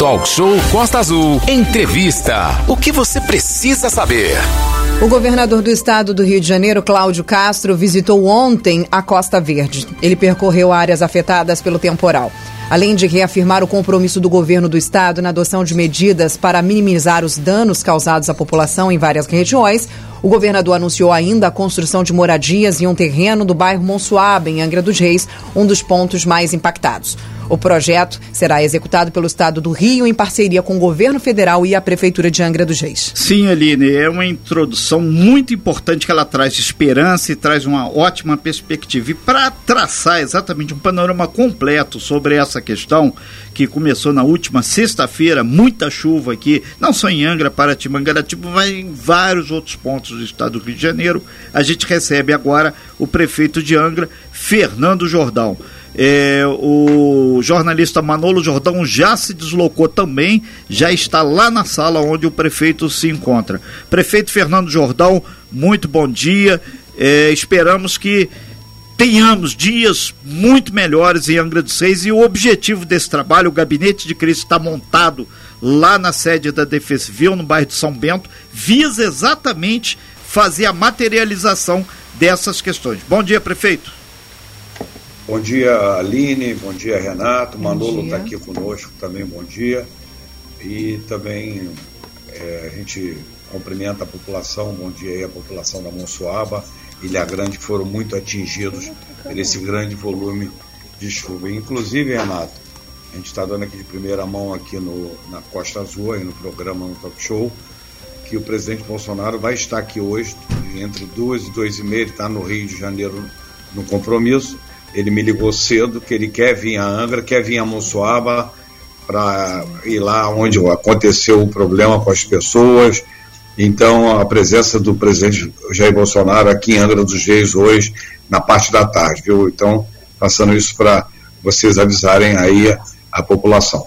Talk Show Costa Azul. Entrevista. O que você precisa saber? O governador do estado do Rio de Janeiro, Cláudio Castro, visitou ontem a Costa Verde. Ele percorreu áreas afetadas pelo temporal. Além de reafirmar o compromisso do governo do estado na adoção de medidas para minimizar os danos causados à população em várias regiões, o governador anunciou ainda a construção de moradias em um terreno do bairro Monsuaba, em Angra dos Reis, um dos pontos mais impactados. O projeto será executado pelo Estado do Rio em parceria com o governo federal e a Prefeitura de Angra dos Reis. Sim, Aline, é uma introdução muito importante que ela traz esperança e traz uma ótima perspectiva. E para traçar exatamente um panorama completo sobre essa questão, que começou na última sexta-feira, muita chuva aqui, não só em Angra, Paraty, Mangaratiba, mas em vários outros pontos do estado do Rio de Janeiro, a gente recebe agora o prefeito de Angra, Fernando Jordão. É, o jornalista Manolo Jordão já se deslocou também, já está lá na sala onde o prefeito se encontra. Prefeito Fernando Jordão, muito bom dia. É, esperamos que tenhamos dias muito melhores em Angra dos Reis e o objetivo desse trabalho, o gabinete de crise está montado lá na sede da Defesa Civil, no bairro de São Bento, visa exatamente fazer a materialização dessas questões. Bom dia, prefeito. Bom dia, Aline. Bom dia, Renato. Bom Manolo está aqui conosco também. Bom dia. E também é, a gente cumprimenta a população. Bom dia aí a população da Monsuaba, Ilha Grande, foram muito atingidos por esse grande volume de chuva. Inclusive, Renato, a gente está dando aqui de primeira mão aqui no, na Costa Azul, aí no programa no Talk Show, que o presidente Bolsonaro vai estar aqui hoje, entre duas e duas e meia, ele está no Rio de Janeiro no compromisso ele me ligou cedo que ele quer vir a Angra, quer vir a Monsuaba para ir lá onde aconteceu o problema com as pessoas. Então, a presença do presidente Jair Bolsonaro aqui em Angra dos Reis hoje, na parte da tarde, viu? Então, passando isso para vocês avisarem aí a, a população.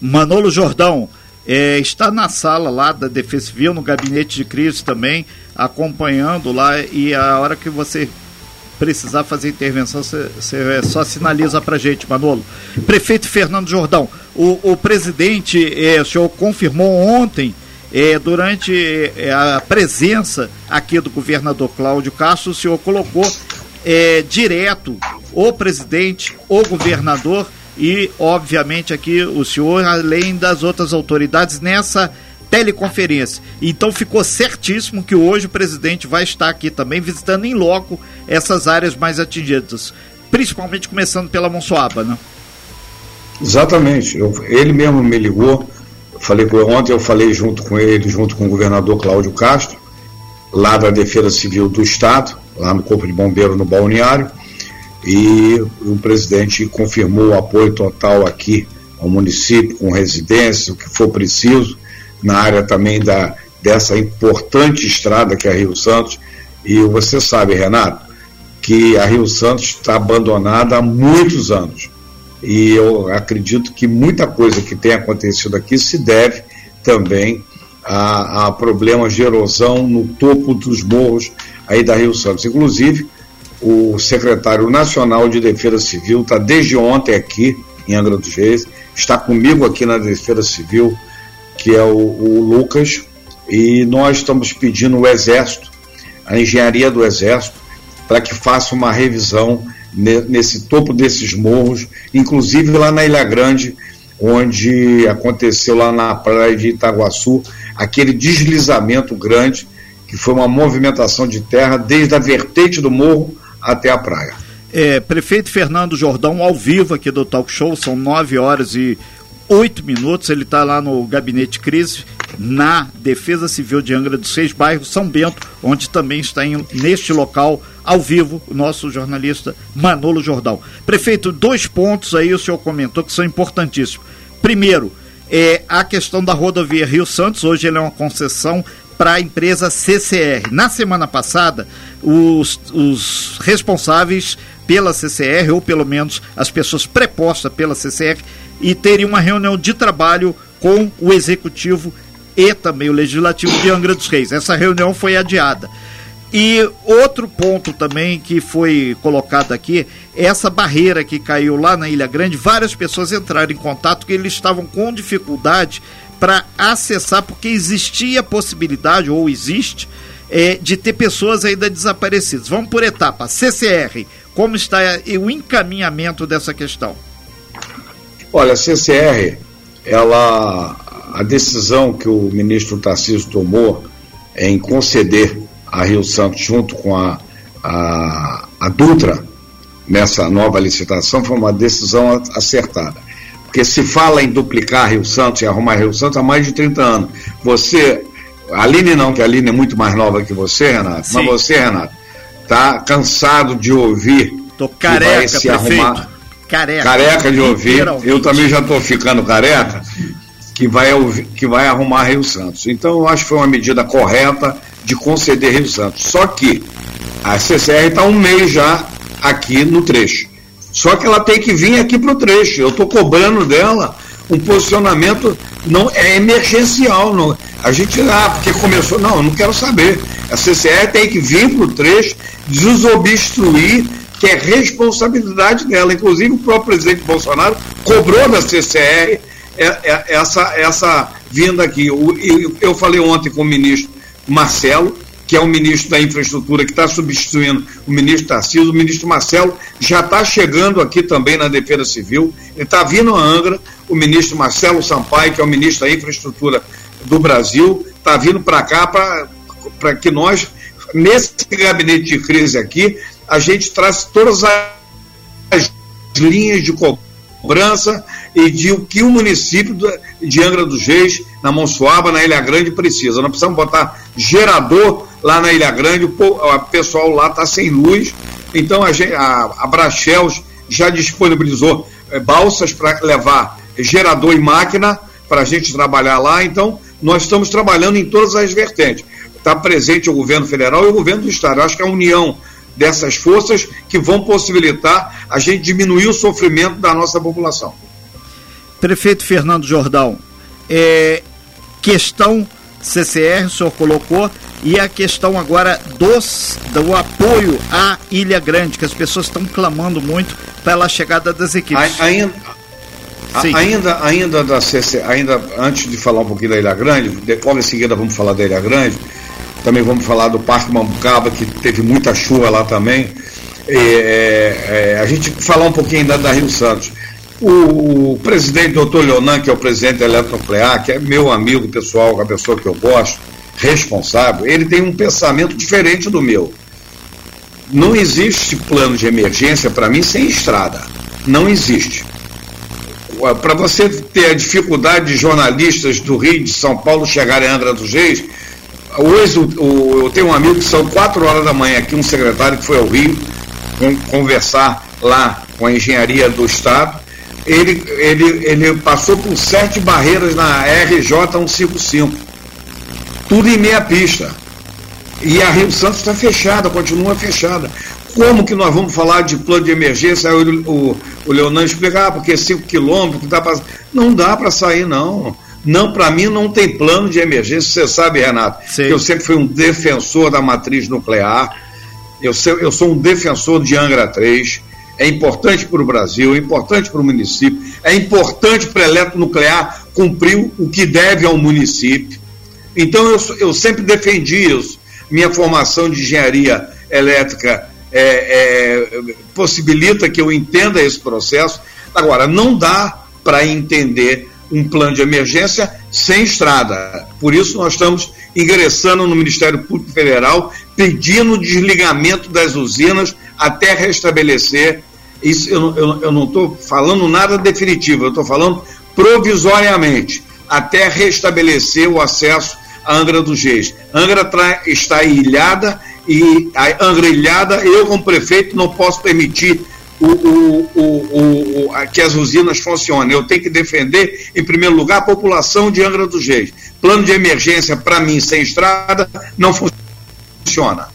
Manolo Jordão, é, está na sala lá da Defesa Civil, no gabinete de crise também, acompanhando lá, e a hora que você precisar fazer intervenção, você só sinaliza para gente, Manolo. Prefeito Fernando Jordão, o, o presidente, é, o senhor confirmou ontem, é, durante é, a presença aqui do governador Cláudio Castro, o senhor colocou é, direto o presidente, o governador e, obviamente, aqui o senhor, além das outras autoridades, nessa teleconferência. Então ficou certíssimo que hoje o presidente vai estar aqui também visitando em loco essas áreas mais atingidas, principalmente começando pela Monsoaba, né? Exatamente. Eu, ele mesmo me ligou. Falei com ontem, eu falei junto com ele, junto com o governador Cláudio Castro, lá da Defesa Civil do Estado, lá no Corpo de Bombeiro no Balneário, e o presidente confirmou o apoio total aqui ao município, com residências, o que for preciso na área também da, dessa importante estrada que é a Rio Santos. E você sabe, Renato, que a Rio Santos está abandonada há muitos anos. E eu acredito que muita coisa que tem acontecido aqui se deve também a, a problemas de erosão no topo dos morros aí da Rio Santos. Inclusive, o secretário nacional de Defesa Civil está desde ontem aqui em Angra dos Reis, está comigo aqui na Defesa Civil, que é o, o Lucas, e nós estamos pedindo o Exército, a engenharia do Exército, para que faça uma revisão nesse topo desses morros, inclusive lá na Ilha Grande, onde aconteceu lá na praia de Itaguaçu aquele deslizamento grande, que foi uma movimentação de terra desde a vertente do morro até a praia. É, prefeito Fernando Jordão, ao vivo aqui do Talk Show, são nove horas e oito minutos. Ele está lá no gabinete crise, na Defesa Civil de Angra dos Seis Bairros, São Bento, onde também está em, neste local, ao vivo, o nosso jornalista Manolo Jordão. Prefeito, dois pontos aí o senhor comentou que são importantíssimos. Primeiro, é a questão da rodovia Rio Santos, hoje ele é uma concessão para a empresa CCR. Na semana passada, os, os responsáveis pela CCR, ou pelo menos as pessoas prepostas pela CCR, e teria uma reunião de trabalho com o executivo e também o legislativo de Angra dos Reis. Essa reunião foi adiada. E outro ponto também que foi colocado aqui, essa barreira que caiu lá na Ilha Grande, várias pessoas entraram em contato que eles estavam com dificuldade para acessar, porque existia a possibilidade, ou existe, é, de ter pessoas ainda desaparecidas. Vamos por etapa. CCR, como está o encaminhamento dessa questão? Olha, a CCR, ela, a decisão que o ministro Tarcísio tomou em conceder a Rio Santos junto com a, a, a Dutra nessa nova licitação foi uma decisão acertada. Porque se fala em duplicar Rio Santos e arrumar Rio Santos há mais de 30 anos. Você, a Aline não, que a Aline é muito mais nova que você, Renato, Sim. mas você, Renato, tá cansado de ouvir Tô careca, que vai se prefeito. arrumar. Careca. Careca de ouvir. Eu também já estou ficando careca que vai, que vai arrumar Rio Santos. Então, eu acho que foi uma medida correta de conceder Rio Santos. Só que a CCR está um mês já aqui no trecho. Só que ela tem que vir aqui para o trecho. Eu estou cobrando dela um posicionamento não é emergencial. Não. A gente, ah, porque começou. Não, eu não quero saber. A CCR tem que vir para o trecho, desobstruir, que é responsabilidade dela. Inclusive, o próprio presidente Bolsonaro cobrou da CCR é, é, essa, essa vinda aqui. Eu, eu falei ontem com o ministro Marcelo, que é o ministro da Infraestrutura, que está substituindo o ministro Tarcísio. O ministro Marcelo já está chegando aqui também na Defesa Civil. Ele está vindo a Angra. O ministro Marcelo Sampaio, que é o ministro da Infraestrutura do Brasil, está vindo para cá para que nós, nesse gabinete de crise aqui, a gente traz todas as linhas de cobrança e de o que o município de Angra dos Reis, na Monsuaba, na Ilha Grande, precisa. Nós precisamos botar gerador lá na Ilha Grande, o pessoal lá está sem luz, então a, a, a Brachels já disponibilizou é, balsas para levar gerador e máquina para a gente trabalhar lá, então nós estamos trabalhando em todas as vertentes. Está presente o governo federal e o governo do estado. Eu acho que a união dessas forças que vão possibilitar a gente diminuir o sofrimento da nossa população. Prefeito Fernando Jordão, é, questão CCR, o senhor colocou, e a questão agora dos, do apoio à Ilha Grande, que as pessoas estão clamando muito pela chegada das equipes. Ainda, ainda, ainda da CC, ainda antes de falar um pouquinho da Ilha Grande, depois em seguida vamos falar da Ilha Grande, também vamos falar do Parque Mambucaba, que teve muita chuva lá também. É, é, a gente falar um pouquinho da, da Rio Santos. O presidente doutor Leonan, que é o presidente da Eletronuclear, que é meu amigo pessoal, a pessoa que eu gosto, responsável, ele tem um pensamento diferente do meu. Não existe plano de emergência para mim sem estrada. Não existe. Para você ter a dificuldade de jornalistas do Rio de São Paulo chegarem a Andra dos Reis, hoje o, o, eu tenho um amigo que são quatro horas da manhã aqui, um secretário que foi ao Rio conversar lá com a engenharia do Estado ele, ele, ele passou por sete barreiras na RJ 155. Tudo em meia pista. E a Rio Santos está fechada, continua fechada. Como que nós vamos falar de plano de emergência? Aí o, o, o Leonardo explica, ah, porque 5 quilômetros, dá pra... não dá para sair, não. Não, para mim não tem plano de emergência. Você sabe, Renato, Sim. que eu sempre fui um defensor da matriz nuclear. Eu, eu sou um defensor de Angra 3 é importante para o Brasil, é importante para o município, é importante para a eletronuclear cumprir o que deve ao município. Então eu, eu sempre defendi isso. Minha formação de engenharia elétrica é, é, possibilita que eu entenda esse processo. Agora, não dá para entender um plano de emergência sem estrada. Por isso, nós estamos ingressando no Ministério Público Federal pedindo desligamento das usinas até restabelecer. Isso eu, eu, eu não estou falando nada definitivo, eu estou falando provisoriamente, até restabelecer o acesso à Angra dos Reis. Angra está ilhada e a Angra ilhada, eu como prefeito não posso permitir o, o, o, o, que as usinas funcionem. Eu tenho que defender, em primeiro lugar, a população de Angra dos Reis. Plano de emergência, para mim, sem estrada, não funciona.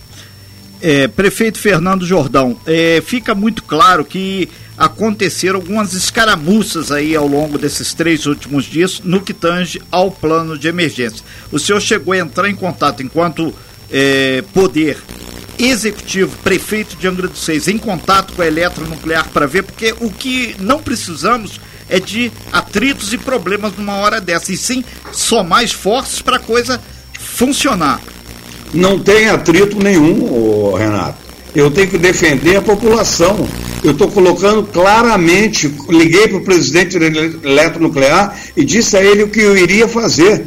É, prefeito Fernando Jordão, é, fica muito claro que aconteceram algumas escaramuças aí ao longo desses três últimos dias no que tange ao plano de emergência. O senhor chegou a entrar em contato enquanto é, poder executivo, prefeito de Angra dos Reis, em contato com a eletronuclear para ver, porque o que não precisamos é de atritos e problemas numa hora dessa, e sim somar esforços para a coisa funcionar. Não tem atrito nenhum, Renato. Eu tenho que defender a população. Eu estou colocando claramente, liguei para o presidente da eletronuclear e disse a ele o que eu iria fazer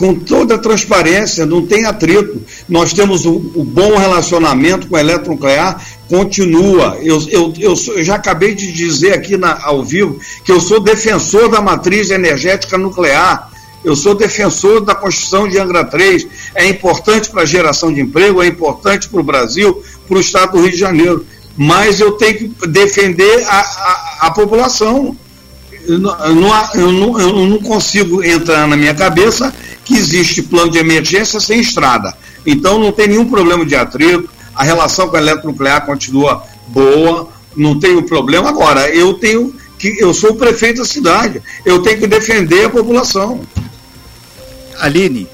com toda a transparência, não tem atrito. Nós temos o, o bom relacionamento com a eletronuclear, continua. Eu, eu, eu, eu, já acabei de dizer aqui na, ao vivo que eu sou defensor da matriz energética nuclear. Eu sou defensor da construção de Angra 3. É importante para a geração de emprego, é importante para o Brasil, para o estado do Rio de Janeiro. Mas eu tenho que defender a, a, a população. Eu não, eu, não, eu não consigo entrar na minha cabeça que existe plano de emergência sem estrada. Então não tem nenhum problema de atrito, a relação com a eletronuclear continua boa, não tenho problema. Agora, eu tenho que eu sou o prefeito da cidade, eu tenho que defender a população. Aline,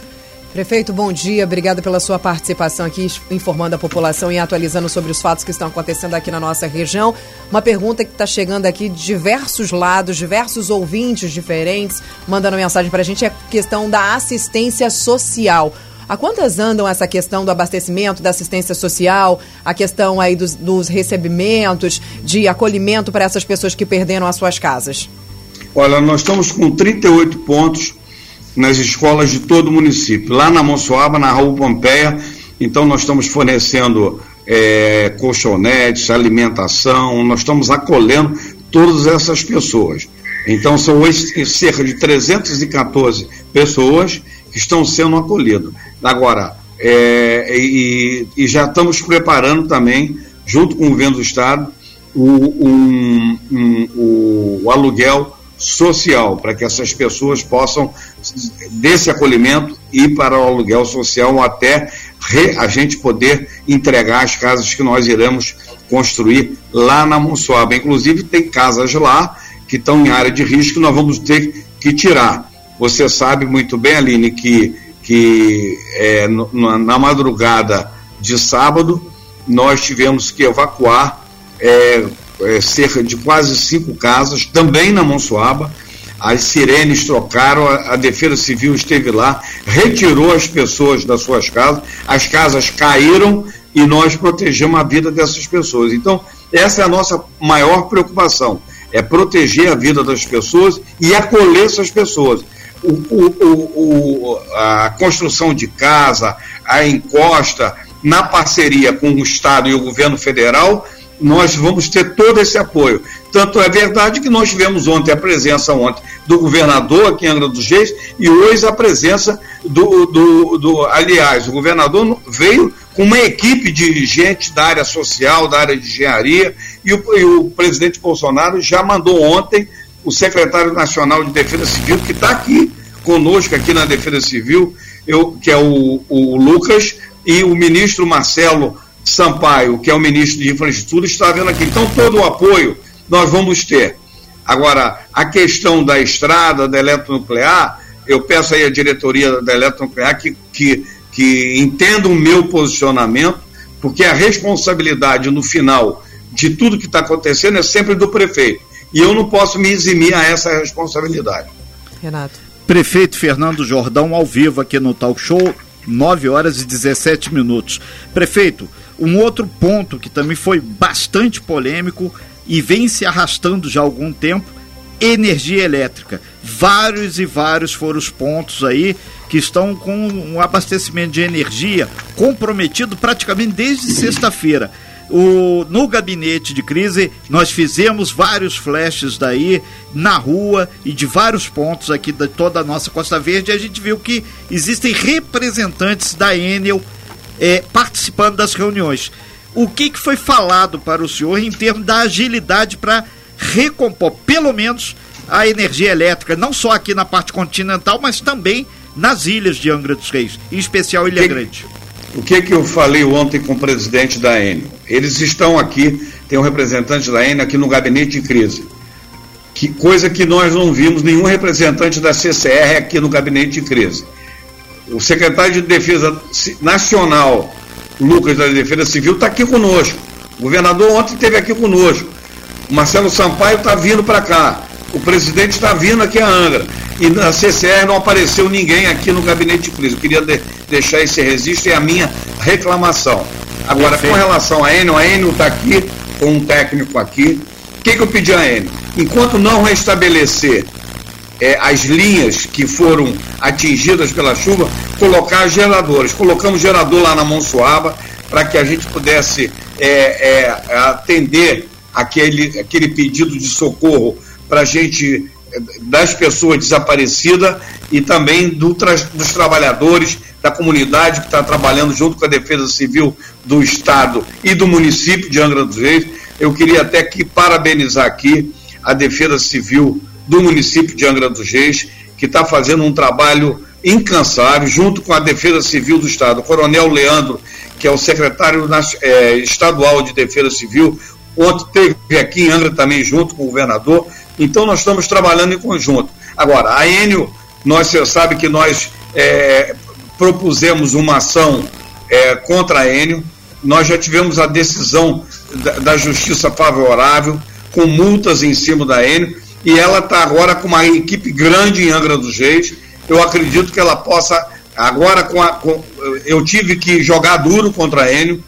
Prefeito, bom dia. Obrigada pela sua participação aqui, informando a população e atualizando sobre os fatos que estão acontecendo aqui na nossa região. Uma pergunta que está chegando aqui de diversos lados, diversos ouvintes diferentes, mandando mensagem para a gente, é a questão da assistência social. A quantas andam essa questão do abastecimento, da assistência social, a questão aí dos, dos recebimentos, de acolhimento para essas pessoas que perderam as suas casas? Olha, nós estamos com 38 pontos nas escolas de todo o município. Lá na Monsoaba, na Rua Pompeia, então nós estamos fornecendo é, colchonetes, alimentação, nós estamos acolhendo todas essas pessoas. Então são cerca de 314 pessoas que estão sendo acolhidas. Agora, é, e, e, já estamos preparando também, junto com o governo do Estado, o, um, um, o aluguel social, para que essas pessoas possam, desse acolhimento, ir para o aluguel social até a gente poder entregar as casas que nós iremos construir lá na Monsoaba. Inclusive, tem casas lá que estão em área de risco que nós vamos ter que tirar. Você sabe muito bem, Aline, que, que é, no, na madrugada de sábado nós tivemos que evacuar é, é, cerca de quase cinco casas, também na Monsuaba. As sirenes trocaram, a, a, Defesa Civil esteve lá, retirou as pessoas das suas casas, as casas caíram e nós protegemos a vida dessas pessoas. Então, essa é a nossa maior preocupação: é proteger a vida das pessoas e acolher essas pessoas. O, o, o, a construção de casa, a encosta, na parceria com o Estado e o governo federal, nós vamos ter todo esse apoio. Tanto é verdade que nós tivemos ontem a presença ontem do governador aqui em Angra dos Reis e hoje a presença do, do, do aliás, o governador veio com uma equipe de gente da área social, da área de engenharia e o, e o presidente Bolsonaro já mandou ontem o secretário nacional de Defesa Civil que está aqui conosco aqui na Defesa Civil, eu, que é o, o Lucas e o ministro Marcelo Sampaio, que é o ministro de Infraestrutura, está vendo aqui. Então, todo o apoio nós vamos ter. Agora, a questão da estrada, da eletronuclear, eu peço aí à diretoria da eletronuclear que, que, que entenda o meu posicionamento, porque a responsabilidade no final de tudo que está acontecendo é sempre do prefeito. E eu não posso me eximir a essa responsabilidade. Renato. Prefeito Fernando Jordão, ao vivo aqui no Talk Show, 9 horas e 17 minutos. Prefeito, um outro ponto que também foi bastante polêmico e vem se arrastando já há algum tempo, energia elétrica. Vários e vários foram os pontos aí que estão com um abastecimento de energia comprometido praticamente desde sexta-feira. O, no gabinete de crise, nós fizemos vários flashes daí na rua e de vários pontos aqui de toda a nossa Costa Verde. E a gente viu que existem representantes da Enel é, participando das reuniões. O que, que foi falado para o senhor em termos da agilidade para recompor, pelo menos, a energia elétrica, não só aqui na parte continental, mas também nas ilhas de Angra dos Reis, em especial Ilha que, Grande? O que, que eu falei ontem com o presidente da Enel? Eles estão aqui, tem um representante da Enel aqui no gabinete de crise. Que coisa que nós não vimos nenhum representante da CCR aqui no gabinete de crise o secretário de Defesa Nacional, Lucas da Defesa Civil, está aqui conosco. O governador ontem esteve aqui conosco. O Marcelo Sampaio está vindo para cá. O presidente está vindo aqui a Angra. E na CCR não apareceu ninguém aqui no gabinete de crise. Eu queria de, deixar esse registro e a minha reclamação. Agora, Perfeito. com relação a Enio, a Enio está aqui com um técnico aqui. O que, que eu pedi a Enio? Enquanto não restabelecer é, as linhas que foram atingidas pela chuva, colocar geradores. Colocamos gerador lá na Monsuaba para que a gente pudesse é, é, atender aquele, aquele pedido de socorro para a gente das pessoas desaparecidas e também do, dos trabalhadores da comunidade que está trabalhando junto com a Defesa Civil do Estado e do município de Angra dos Reis. Eu queria até que parabenizar aqui a Defesa Civil do município de Angra dos Reis, que está fazendo um trabalho incansável, junto com a Defesa Civil do Estado. O Coronel Leandro, que é o secretário é, estadual de Defesa Civil, ontem esteve aqui em Angra também junto com o governador. Então nós estamos trabalhando em conjunto. Agora, a Enio, nós, você sabe que nós é, propusemos uma ação é, contra a Enio, nós já tivemos a decisão da, da justiça favorável, com multas em cima da Enio, e ela está agora com uma equipe grande em Angra dos Reis. Eu acredito que ela possa, agora com, a, com eu tive que jogar duro contra a Enio,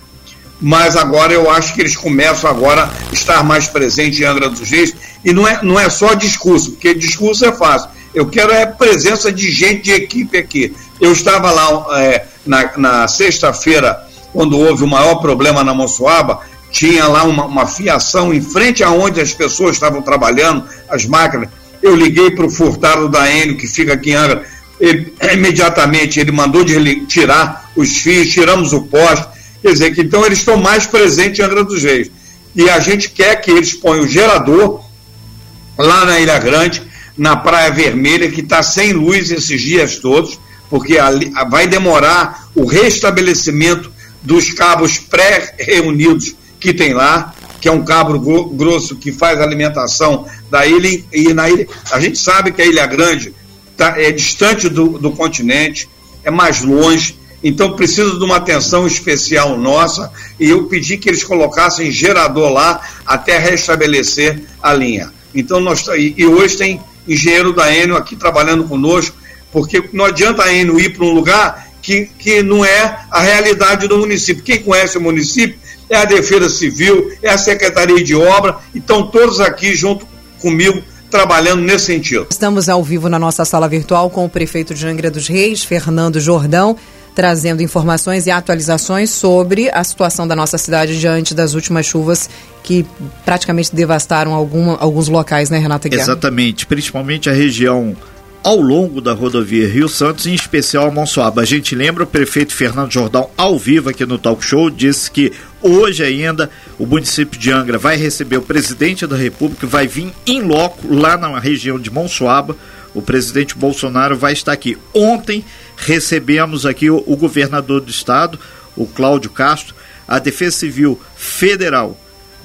mas agora eu acho que eles começam agora a estar mais presentes em Angra dos Reis, e não é, não é só discurso, porque discurso é fácil. Eu quero é presença de gente de equipe aqui. Eu estava lá é, na, na sexta-feira, quando houve o maior problema na Monsuaba, tinha lá uma, uma fiação em frente aonde as pessoas estavam trabalhando, as máquinas. Eu liguei para o furtado da Enio, que fica aqui em Angra, ele, imediatamente ele mandou de tirar os fios, tiramos o poste. Quer dizer que então eles estão mais presentes em Angra dos Reis. E a gente quer que eles ponham o gerador lá na Ilha Grande, na Praia Vermelha, que está sem luz esses dias todos, porque ali, vai demorar o restabelecimento dos cabos pré-reunidos que tem lá, que é um cabo grosso que faz alimentação da ilha, e na ilha, a gente sabe que a Ilha Grande tá, é distante do, do continente, é mais longe, então precisa de uma atenção especial nossa, e eu pedi que eles colocassem gerador lá até restabelecer a linha. Então nós e, e hoje tem engenheiro da Enio aqui trabalhando conosco, porque não adianta a Enio ir para um lugar que, que não é a realidade do município. Quem conhece o município é a Defesa Civil, é a Secretaria de Obra, e estão todos aqui junto comigo trabalhando nesse sentido. Estamos ao vivo na nossa sala virtual com o prefeito de Angra dos Reis, Fernando Jordão, trazendo informações e atualizações sobre a situação da nossa cidade diante das últimas chuvas que praticamente devastaram alguma, alguns locais, né, Renata Guerra? Exatamente, principalmente a região ao longo da rodovia Rio Santos, em especial a Monsoaba. A gente lembra o prefeito Fernando Jordão, ao vivo aqui no Talk Show, disse que hoje ainda o município de Angra vai receber o presidente da República, vai vir em loco lá na região de Monsoaba. O presidente Bolsonaro vai estar aqui. Ontem recebemos aqui o, o governador do estado, o Cláudio Castro, a Defesa Civil Federal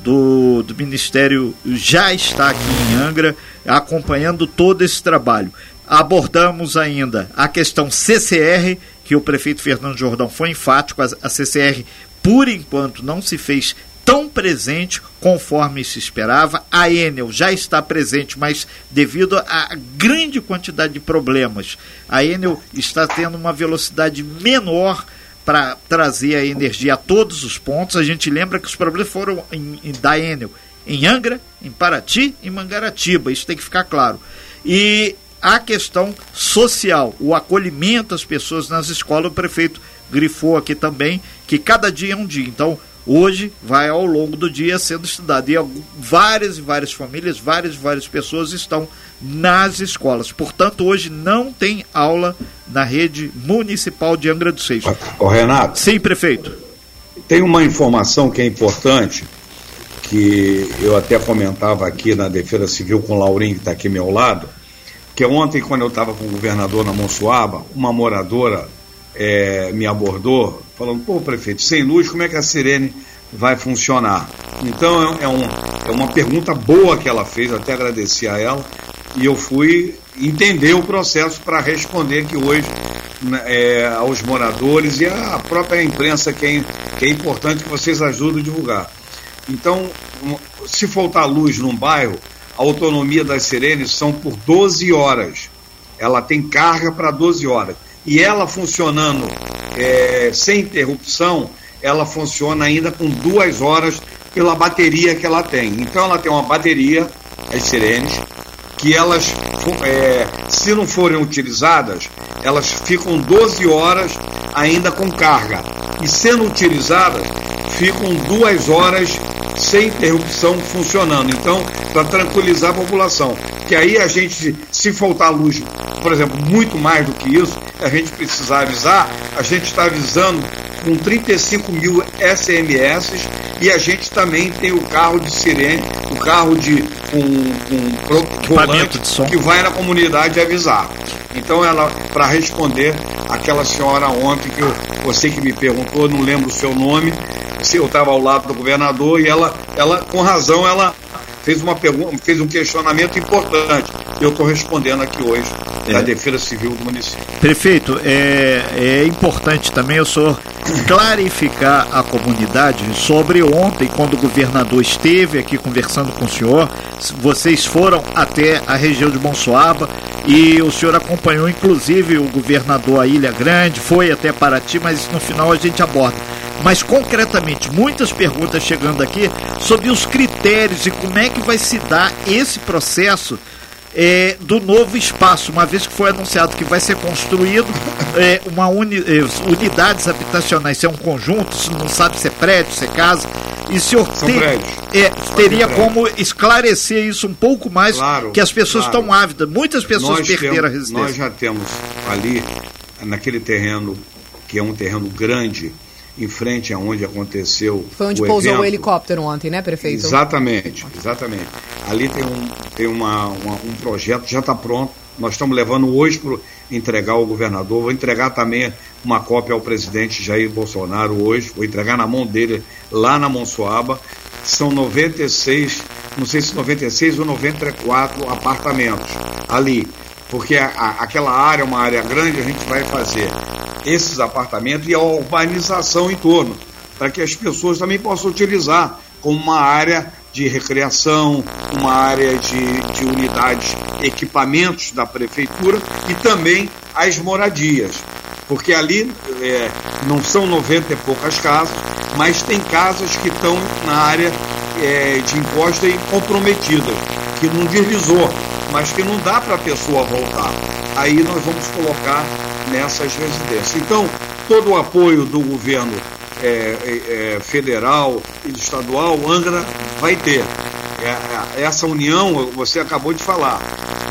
do, do Ministério já está aqui em Angra, acompanhando todo esse trabalho abordamos ainda a questão CCR, que o prefeito Fernando Jordão foi enfático, a CCR, por enquanto, não se fez tão presente conforme se esperava. A Enel já está presente, mas devido à grande quantidade de problemas, a Enel está tendo uma velocidade menor para trazer a energia a todos os pontos. A gente lembra que os problemas foram em, em, da Enel em Angra, em Paraty e Mangaratiba, isso tem que ficar claro. E a questão social, o acolhimento às pessoas nas escolas. O prefeito grifou aqui também que cada dia é um dia. Então, hoje vai ao longo do dia sendo estudado. E várias e várias famílias, várias e várias pessoas estão nas escolas. Portanto, hoje não tem aula na rede municipal de Angra dos Reis. Ô, Renato. Sim, prefeito. Tem uma informação que é importante, que eu até comentava aqui na Defesa Civil com o Laurinho, que está aqui ao meu lado que ontem, quando eu estava com o governador na Monsuaba, uma moradora é, me abordou, falando, pô, prefeito, sem luz, como é que a Sirene vai funcionar? Então, é, é, um, é uma pergunta boa que ela fez, até agradeci a ela, e eu fui entender o processo para responder que hoje né, é, aos moradores e à própria imprensa, que é, que é importante que vocês ajudem a divulgar. Então, se faltar luz num bairro, a autonomia das sirenes são por 12 horas. Ela tem carga para 12 horas. E ela funcionando é, sem interrupção, ela funciona ainda com duas horas pela bateria que ela tem. Então ela tem uma bateria, as sirenes, que elas, é, se não forem utilizadas, elas ficam 12 horas ainda com carga. E sendo utilizadas, ficam duas horas sem interrupção funcionando. Então, para tranquilizar a população. Que aí a gente, se faltar luz, por exemplo, muito mais do que isso, a gente precisar avisar, a gente está avisando com 35 mil SMS e a gente também tem o carro de sirene, o carro de com, com volante de som. que vai na comunidade avisar. Então ela, para responder aquela senhora ontem que eu, você que me perguntou, não lembro o seu nome, se eu estava ao lado do governador e ela, ela com razão, ela fez uma pergunta, fez um questionamento importante. Eu estou respondendo aqui hoje é. da Defesa Civil do município. Prefeito, é, é importante também o senhor clarificar a comunidade sobre ontem, quando o governador esteve aqui conversando com o senhor, vocês foram até a região de Monsoaba e o senhor acompanhou inclusive o governador a Ilha Grande, foi até Paraty, mas no final a gente aborda mas concretamente muitas perguntas chegando aqui sobre os critérios e como é que vai se dar esse processo é, do novo espaço, uma vez que foi anunciado que vai ser construído é, uma uni, é, unidades habitacionais, se é um conjunto, se não sabe se é prédio, se é casa, e o senhor te, é, teria como esclarecer isso um pouco mais, claro, que as pessoas claro. estão ávidas, muitas pessoas nós perderam temos, a residência. Nós já temos ali, naquele terreno, que é um terreno grande, em frente aonde aconteceu Foi onde o pousou evento. o helicóptero ontem, né, prefeito? Exatamente, exatamente. Ali tem um, tem uma, uma um projeto, já está pronto. Nós estamos levando hoje para entregar ao governador. Vou entregar também uma cópia ao presidente Jair Bolsonaro hoje. Vou entregar na mão dele lá na Monsoaba. São 96, não sei se 96 ou 94 apartamentos ali. Porque a, a, aquela área é uma área grande, a gente vai fazer esses apartamentos e a urbanização em torno, para que as pessoas também possam utilizar como uma área de recreação, uma área de, de unidades, equipamentos da prefeitura e também as moradias. Porque ali é, não são 90 e poucas casas, mas tem casas que estão na área é, de encosta e comprometidas, que não deslizou, mas que não dá para a pessoa voltar. Aí nós vamos colocar nessas residências. Então, todo o apoio do governo é, é, é federal e estadual, Angra vai ter. É, é, essa união, você acabou de falar,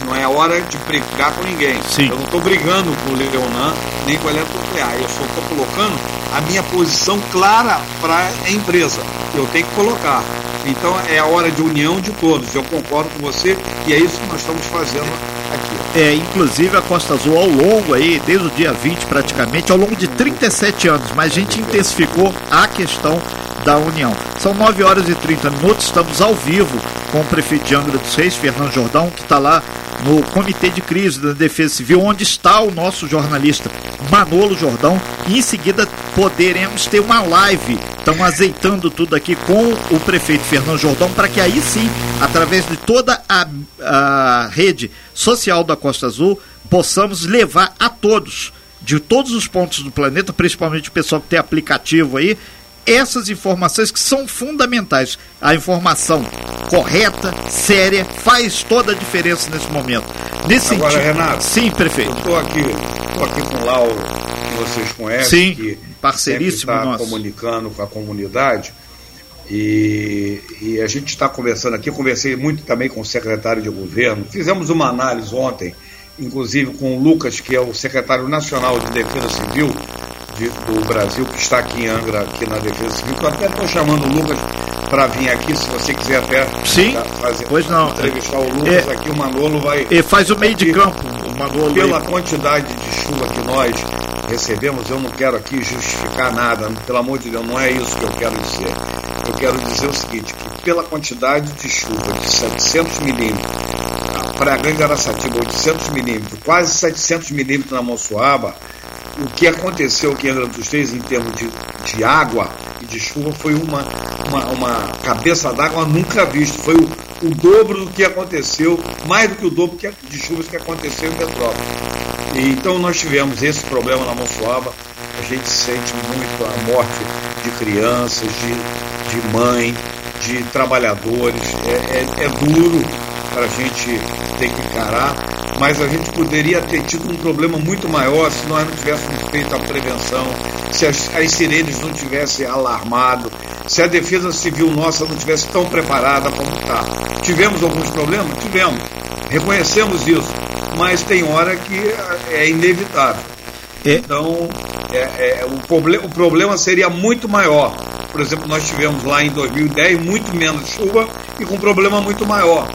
não é hora de brigar com ninguém. Sim. Eu não estou brigando com o Leonan nem com a Eletronuclear. Eu só estou colocando a minha posição clara para a empresa. Eu tenho que colocar. Então é a hora de união de todos. Eu concordo com você e é isso que nós estamos fazendo aqui. É, inclusive a Costa Azul ao longo aí, desde o dia 20 praticamente, ao longo de 37 anos, mas a gente intensificou a questão da União. São 9 horas e 30 minutos, estamos ao vivo com o prefeito de Angra dos Reis, Fernando Jordão, que está lá no Comitê de Crise da Defesa Civil, onde está o nosso jornalista Manolo Jordão. E em seguida poderemos ter uma live. Estamos azeitando tudo aqui com o prefeito Fernando Jordão para que aí sim, através de toda a, a rede social da Costa Azul, possamos levar a todos de todos os pontos do planeta, principalmente o pessoal que tem aplicativo aí, essas informações que são fundamentais. A informação correta, séria, faz toda a diferença nesse momento. Nesse Agora, sentido. Renato. Sim, prefeito. Estou aqui, estou aqui com o Lauro, que vocês conhecem. Sim, que parceiríssimo está comunicando com a comunidade. E, e a gente está conversando aqui, conversei muito também com o secretário de governo. Fizemos uma análise ontem, inclusive com o Lucas, que é o secretário nacional de Defesa Civil, do Brasil, que está aqui em Angra, aqui na Defesa Civil. Eu até estou chamando o Lucas para vir aqui, se você quiser até Sim, fazer, pois não. entrevistar o Lucas é, aqui, o Manolo vai. E faz o meio de campo, o Manolo. Pela aí. quantidade de chuva que nós recebemos, eu não quero aqui justificar nada, pelo amor de Deus, não é isso que eu quero dizer. Eu quero dizer o seguinte, que pela quantidade de chuva de 700 milímetros, para a Grande Araçatiba, 800 milímetros, quase 700 milímetros na Monsuaba, o que aconteceu aqui em Angra dos Reis em termos de, de água e de chuva foi uma, uma, uma cabeça d'água nunca vista. Foi o, o, dobro do que aconteceu, mais do que o dobro que, de chuvas que aconteceu em Petrópolis. E, então nós tivemos esse problema na Monsuaba. A gente sente muito a morte de crianças, de, de mãe, de trabalhadores. É, é, é duro para a gente ter que encarar, mas a gente poderia ter tido um problema muito maior se nós não tivéssemos feito a prevenção, se as, as sirenes não tivessem alarmado, se a defesa civil nossa não tivesse tão preparada como está. Tivemos alguns problemas? Tivemos. Reconhecemos isso, mas tem hora que é inevitável. É. Então, é, é, o, proble o problema seria muito maior. Por exemplo, nós tivemos lá em 2010 muito menos chuva e com um problema muito maior.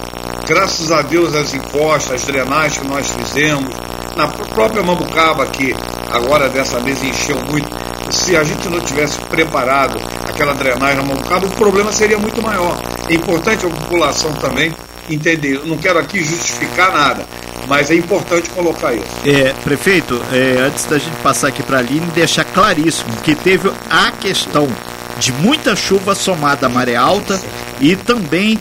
Graças a Deus, as encostas, as drenagens que nós fizemos, na própria Mambucaba, que agora dessa vez encheu muito, se a gente não tivesse preparado aquela drenagem na Mambucaba, o problema seria muito maior. É importante a população também entender. Eu não quero aqui justificar nada, mas é importante colocar isso. É, prefeito, é, antes da gente passar aqui para a Aline, deixar claríssimo que teve a questão de muita chuva somada à maré alta e também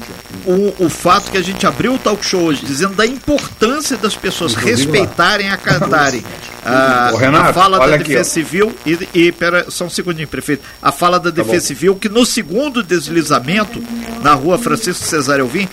o, o fato que a gente abriu o talk show hoje dizendo da importância das pessoas respeitarem, acatarem a, Renato, a fala da Defesa aqui, Civil e, e pera, só um segundinho, prefeito. A fala da tá Defesa bom. Civil que no segundo deslizamento na rua Francisco Cesário Alvim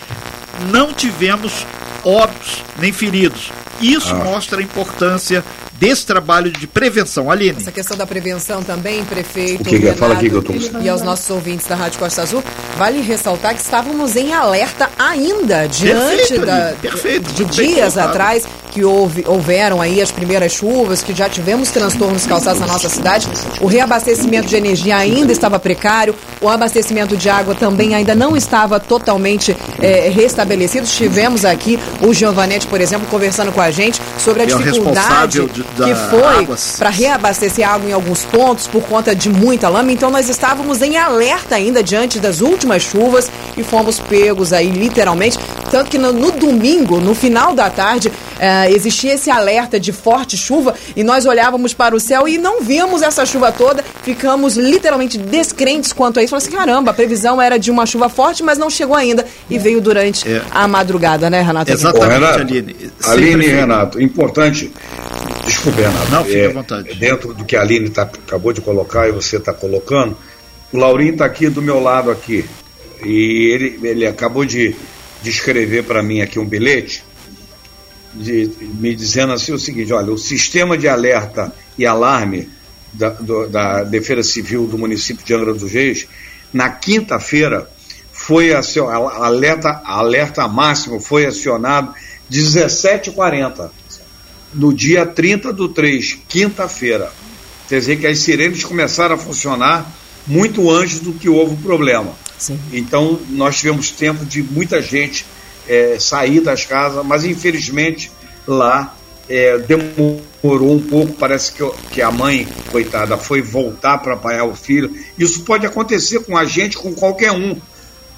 não tivemos óbitos nem feridos. Isso ah. mostra a importância desse trabalho de prevenção. Aline. Essa questão da prevenção também, prefeito. O que, que é? Fala aqui que eu tô... E aos nossos ouvintes da Rádio Costa Azul, vale ressaltar que estávamos em alerta ainda, diante perfeito, da, perfeito, de dias atrás que houve, houveram aí as primeiras chuvas, que já tivemos transtornos causados na nossa cidade. O reabastecimento de energia ainda estava precário, o abastecimento de água também ainda não estava totalmente é, restabelecido. Tivemos aqui o Giovanetti, por exemplo, conversando com a gente sobre a é dificuldade de, que foi para reabastecer água em alguns pontos por conta de muita lama. Então nós estávamos em alerta ainda diante das últimas chuvas e fomos pegos aí literalmente. Tanto que no, no domingo, no final da tarde, é, existia esse alerta de forte chuva e nós olhávamos para o céu e não víamos essa chuva toda, ficamos literalmente descrentes quanto a isso. Falamos assim, caramba, a previsão era de uma chuva forte, mas não chegou ainda e veio durante é. a madrugada, né, Renato? Exatamente, Renato, Aline. Aline e Renato, importante, desculpe, Renato, não, fique é, à vontade. dentro do que a Aline tá, acabou de colocar e você está colocando, o Laurinho está aqui do meu lado aqui e ele, ele acabou de, de escrever para mim aqui um bilhete de, me dizendo assim o seguinte: olha, o sistema de alerta e alarme da, do, da Defesa Civil do município de Angra dos Reis, na quinta-feira, foi acionado, alerta, alerta máximo foi acionado 17h40, no dia 30 do 3, quinta-feira. Quer dizer que as sirenes começaram a funcionar muito antes do que houve o problema. Então, nós tivemos tempo de muita gente é, sair das casas, mas infelizmente lá é, demorou um pouco. Parece que, que a mãe, coitada, foi voltar para apanhar o filho. Isso pode acontecer com a gente, com qualquer um,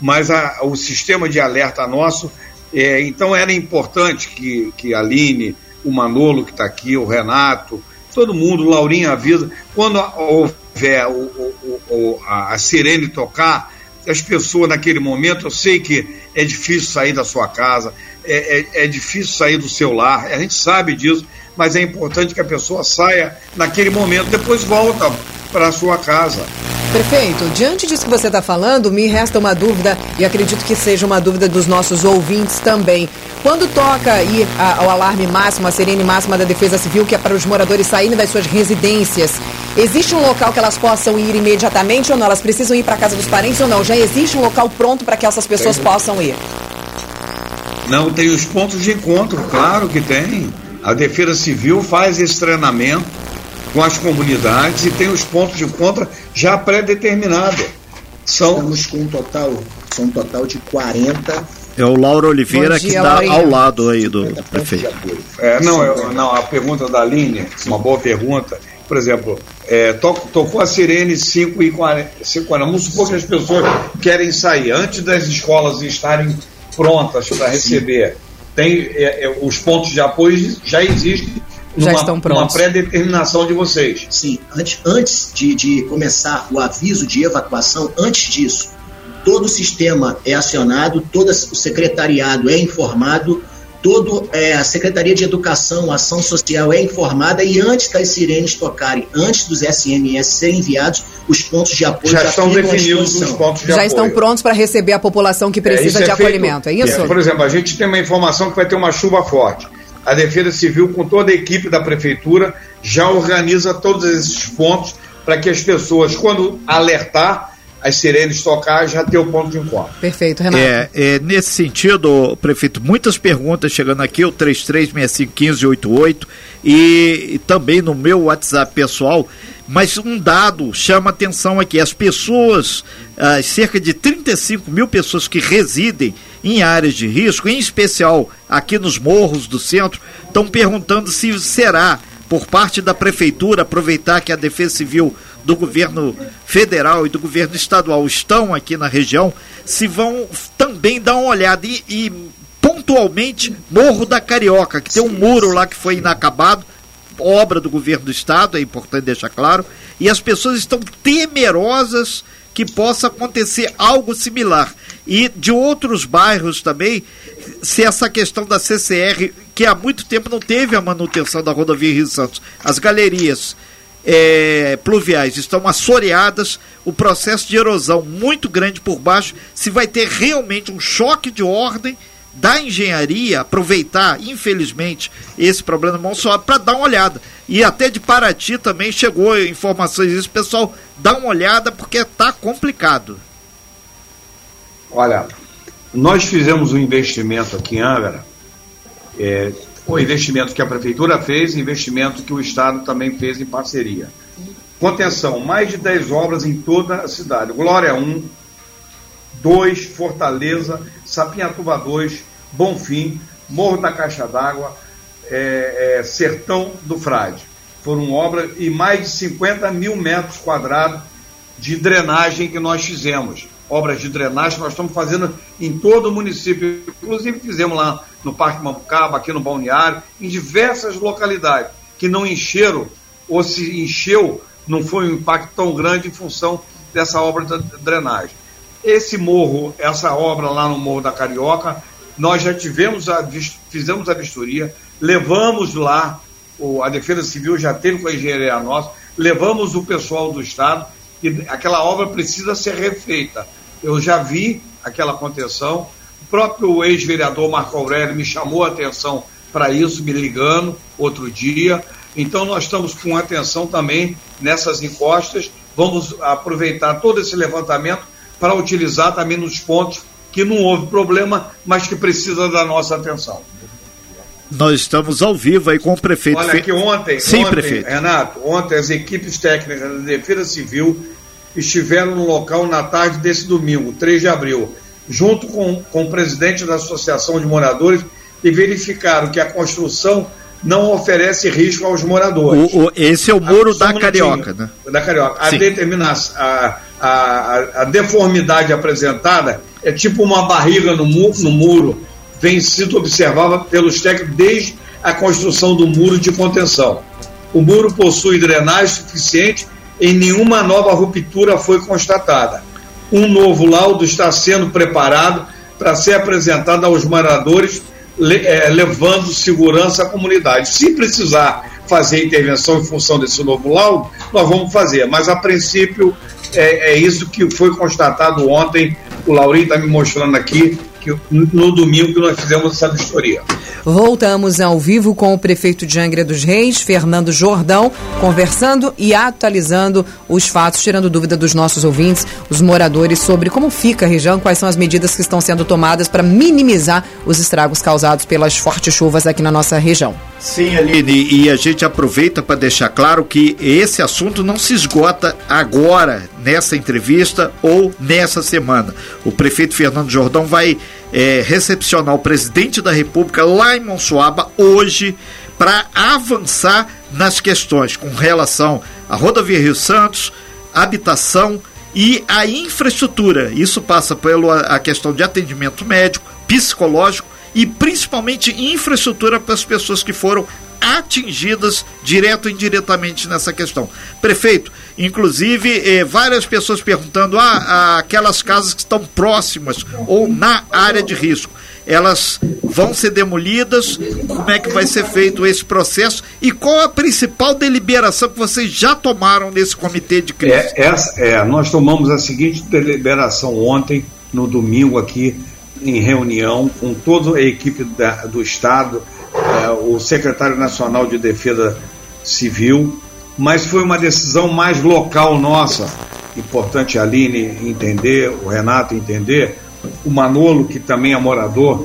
mas a, o sistema de alerta nosso. É, então era importante que, que a Aline, o Manolo que está aqui, o Renato, todo mundo, o Laurinho avisa, quando houver o, o, o, a, a sirene tocar, as pessoas naquele momento, eu sei que é difícil sair da sua casa, é, é, é, difícil sair do seu lar, a gente sabe disso, mas é importante que a pessoa saia naquele momento, depois volta para a sua casa. Prefeito, diante disso que você está falando, me resta uma dúvida, e acredito que seja uma dúvida dos nossos ouvintes também. Quando toca aí o alarme máximo, a sirene máxima da Defesa Civil, que é para os moradores saírem das suas residências, existe um local que elas possam ir imediatamente ou não? Elas precisam ir para a casa dos parentes ou não? Já existe um local pronto para que essas pessoas possam ir? Não, tem os pontos de encontro, claro que tem. A Defesa Civil faz esse treinamento com as comunidades e tem os pontos de encontro já pré-determinados. São... Estamos com um total, são um total de 40 é o Lauro Oliveira dia, que está ao lado aí do prefeito. É, não, eu, não, a pergunta da Aline, uma boa pergunta. Por exemplo, é, tocou a sirene 5 e 40, 5 40. Vamos supor que as pessoas querem sair antes das escolas estarem prontas para receber. Tem é, é, os pontos de apoio já existem já estão prontos. Uma pré-determinação de vocês. Sim, antes, antes de, de começar o aviso de evacuação, antes disso, todo o sistema é acionado, todo o secretariado é informado, toda é, a Secretaria de Educação, Ação Social é informada e antes das sirenes tocarem, antes dos SMS serem enviados, os pontos de apoio já, já estão definidos os pontos de já apoio. estão prontos para receber a população que precisa é, de é acolhimento, feito, é isso? É, por exemplo, a gente tem uma informação que vai ter uma chuva forte. A Defesa Civil, com toda a equipe da Prefeitura, já organiza todos esses pontos para que as pessoas, quando alertar, as sirenes tocar, já ter o ponto de encontro. Perfeito, Renato. É, é, nesse sentido, prefeito, muitas perguntas chegando aqui, o 33651588 e, e também no meu WhatsApp pessoal, mas um dado chama atenção aqui: as pessoas, as cerca de 35 mil pessoas que residem em áreas de risco, em especial aqui nos morros do centro, estão perguntando se será por parte da prefeitura aproveitar que a Defesa Civil do governo federal e do governo estadual estão aqui na região, se vão também dar uma olhada. E, e pontualmente Morro da Carioca, que tem um muro lá que foi inacabado, obra do governo do estado, é importante deixar claro, e as pessoas estão temerosas que possa acontecer algo similar. E de outros bairros também, se essa questão da CCR, que há muito tempo não teve a manutenção da rodovia Rio Santos, as galerias é, pluviais estão assoreadas, o processo de erosão muito grande por baixo, se vai ter realmente um choque de ordem da engenharia aproveitar, infelizmente, esse problema não só para dar uma olhada. E até de Paraty também chegou informações disso, pessoal, dá uma olhada porque está complicado. Olha, nós fizemos um investimento aqui em Angra, é, o investimento que a prefeitura fez, investimento que o Estado também fez em parceria. Contenção, mais de 10 obras em toda a cidade. Glória 1, 2, Fortaleza, Sapinhatuba 2, Bonfim, Morro da Caixa d'Água, é, é, Sertão do Frade. Foram obras e mais de 50 mil metros quadrados de drenagem que nós fizemos. Obras de drenagem nós estamos fazendo em todo o município. Inclusive fizemos lá no Parque Mambucaba, aqui no Balneário, em diversas localidades que não encheram ou se encheu, não foi um impacto tão grande em função dessa obra de drenagem. Esse morro, essa obra lá no Morro da Carioca, nós já tivemos a, fizemos a vistoria, levamos lá, a Defesa Civil já teve com a engenharia nossa, levamos o pessoal do Estado, e aquela obra precisa ser refeita. Eu já vi aquela contenção, o próprio ex-vereador Marco Aurélio me chamou a atenção para isso, me ligando outro dia. Então, nós estamos com atenção também nessas encostas. Vamos aproveitar todo esse levantamento para utilizar também nos pontos que não houve problema, mas que precisa da nossa atenção. Nós estamos ao vivo aí com o prefeito. Olha que ontem, Sim, ontem, prefeito. Renato, ontem as equipes técnicas da Defesa Civil estiveram no local na tarde desse domingo, 3 de abril, junto com, com o presidente da Associação de Moradores e verificaram que a construção não oferece risco aos moradores. O, o, esse é o muro da Carioca, né? Da Carioca. A determinação, a, a, a, deformidade apresentada é tipo uma barriga no, mu no muro, vem sido observada pelos técnicos desde a construção do muro de contenção. O muro possui drenagem suficiente e nenhuma nova ruptura foi constatada. Um novo laudo está sendo preparado para ser apresentado aos moradores, é, levando segurança à comunidade. Se precisar fazer intervenção em função desse novo laudo, nós vamos fazer, mas a princípio é, é isso que foi constatado ontem. O Laurinho está me mostrando aqui que no domingo que nós fizemos essa vistoria. Voltamos ao vivo com o prefeito de Angra dos Reis, Fernando Jordão, conversando e atualizando os fatos, tirando dúvida dos nossos ouvintes, os moradores, sobre como fica a região, quais são as medidas que estão sendo tomadas para minimizar os estragos causados pelas fortes chuvas aqui na nossa região. Sim, Aline, e a gente aproveita para deixar claro que esse assunto não se esgota agora, nessa entrevista ou nessa semana. O prefeito Fernando Jordão vai é, recepcionar o presidente da República lá em Monsuaba hoje para avançar nas questões com relação à rodovia Rio Santos, habitação e a infraestrutura. Isso passa pela questão de atendimento médico, psicológico e principalmente infraestrutura para as pessoas que foram atingidas direto ou indiretamente nessa questão. Prefeito, inclusive eh, várias pessoas perguntando: ah, ah, aquelas casas que estão próximas ou na área de risco elas vão ser demolidas? Como é que vai ser feito esse processo? E qual a principal deliberação que vocês já tomaram nesse comitê de crise? É, essa, é, nós tomamos a seguinte deliberação ontem, no domingo, aqui em reunião com toda a equipe da, do Estado, o secretário nacional de Defesa Civil, mas foi uma decisão mais local nossa. Importante a Aline entender, o Renato entender, o Manolo, que também é morador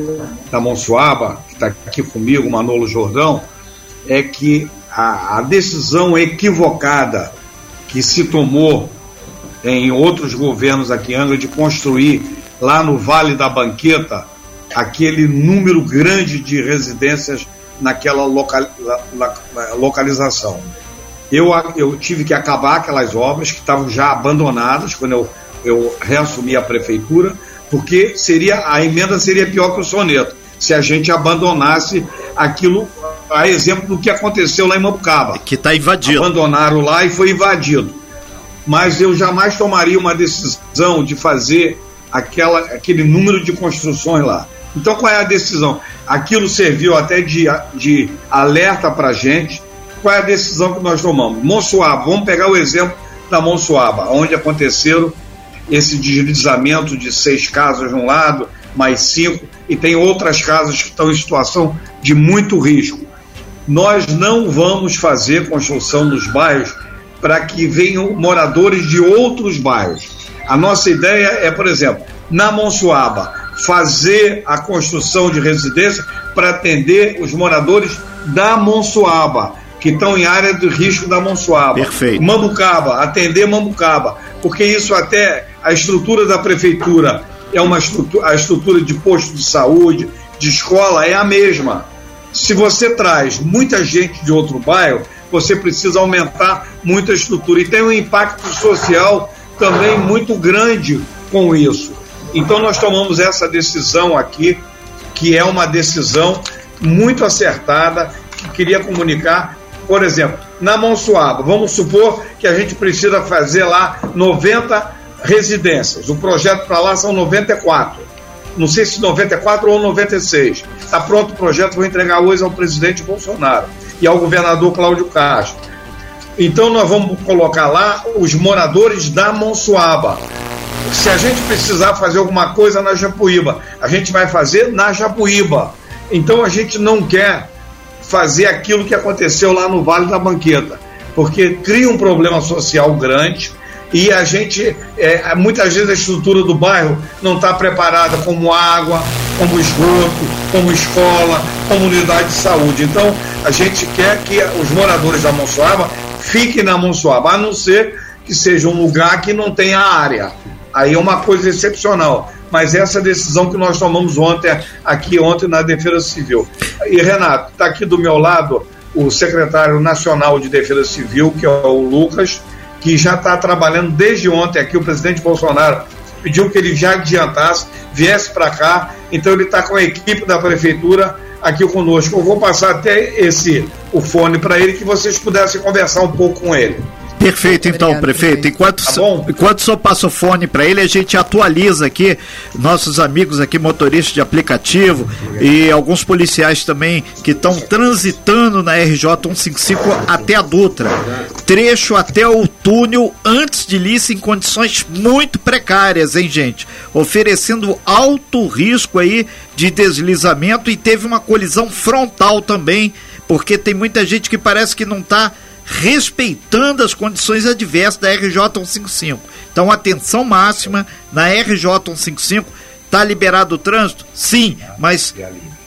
da Monsuaba, que está aqui comigo, o Manolo Jordão, é que a, a decisão equivocada que se tomou em outros governos aqui em Angra de construir lá no Vale da Banqueta aquele número grande de residências naquela local, localização. Eu, eu tive que acabar aquelas obras que estavam já abandonadas quando eu, eu reassumi a prefeitura porque seria a emenda seria pior que o soneto, se a gente abandonasse aquilo, a exemplo do que aconteceu lá em Mambucaba. Que está invadido. Abandonaram lá e foi invadido. Mas eu jamais tomaria uma decisão de fazer aquela, aquele número de construções lá. Então qual é a decisão? Aquilo serviu até de, de alerta para a gente. Qual é a decisão que nós tomamos? Monsuaba, vamos pegar o exemplo da Monsuaba, onde aconteceram esse deslizamento de seis casas de um lado, mais cinco, e tem outras casas que estão em situação de muito risco. Nós não vamos fazer construção nos bairros para que venham moradores de outros bairros. A nossa ideia é, por exemplo, na Monsuaba, fazer a construção de residência para atender os moradores da Monsuaba, que estão em área de risco da Monsuaba. Perfeito. Mambucaba, atender Mambucaba, porque isso até a estrutura da prefeitura é uma estrutura, a estrutura de posto de saúde, de escola é a mesma. Se você traz muita gente de outro bairro, você precisa aumentar muito a estrutura e tem um impacto social também muito grande com isso. Então nós tomamos essa decisão aqui, que é uma decisão muito acertada, que queria comunicar, por exemplo, na Monsuaba, vamos supor que a gente precisa fazer lá 90 residências. O projeto para lá são 94. Não sei se 94 ou 96. Está pronto o projeto, vou entregar hoje ao presidente Bolsonaro e ao governador Cláudio Castro. Então nós vamos colocar lá os moradores da Monsuaba. Se a gente precisar fazer alguma coisa na Japuíba, a gente vai fazer na Japuíba. Então a gente não quer fazer aquilo que aconteceu lá no Vale da Banqueta, porque cria um problema social grande, e a gente, é, muitas vezes a estrutura do bairro não está preparada como água, como esgoto, como escola, como unidade de saúde. Então, a gente quer que os moradores da Monsuaba fiquem na Monsuaba, a não ser que seja um lugar que não tenha área. Aí é uma coisa excepcional. Mas essa decisão que nós tomamos ontem, aqui ontem na Defesa Civil. E Renato, está aqui do meu lado o secretário nacional de Defesa Civil, que é o Lucas, que já está trabalhando desde ontem aqui. O presidente Bolsonaro pediu que ele já adiantasse, viesse para cá. Então ele está com a equipe da prefeitura aqui conosco. Eu vou passar até esse o fone para ele que vocês pudessem conversar um pouco com ele. Perfeito, então, Obrigado, prefeito. Enquanto, tá enquanto o senhor passa o fone para ele, a gente atualiza aqui nossos amigos aqui, motoristas de aplicativo e alguns policiais também que estão transitando na RJ 155 até a Dutra. Trecho até o túnel antes de Lice em condições muito precárias, hein, gente? Oferecendo alto risco aí de deslizamento e teve uma colisão frontal também, porque tem muita gente que parece que não está respeitando as condições adversas da RJ 155. Então, atenção máxima na RJ 155. Está liberado o trânsito? Sim, mas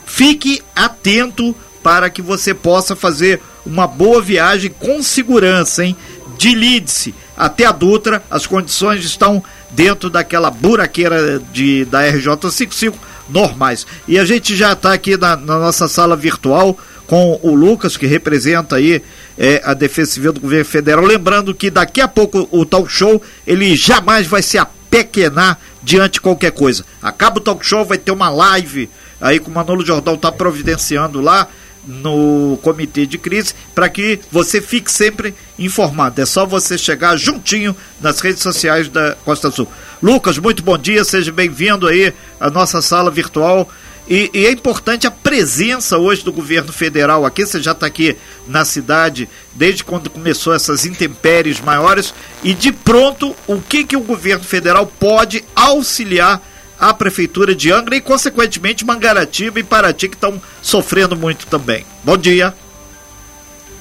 fique atento para que você possa fazer uma boa viagem com segurança, hein? De Lídice até a Dutra, as condições estão dentro daquela buraqueira de, da RJ 155 normais. E a gente já está aqui na, na nossa sala virtual com o Lucas, que representa aí é, a Defesa Civil do Governo Federal. Lembrando que daqui a pouco o talk show ele jamais vai se apequenar diante de qualquer coisa. Acaba o talk show, vai ter uma live aí com o Manolo Jordão tá providenciando lá no comitê de crise para que você fique sempre informado. É só você chegar juntinho nas redes sociais da Costa Azul. Lucas, muito bom dia, seja bem-vindo aí à nossa sala virtual. E, e, é importante a presença hoje do governo federal aqui. Você já está aqui na cidade desde quando começou essas intempéries maiores. E de pronto, o que, que o governo federal pode auxiliar a prefeitura de Angra e, consequentemente, Mangaratiba e Paraty, que estão sofrendo muito também. Bom dia.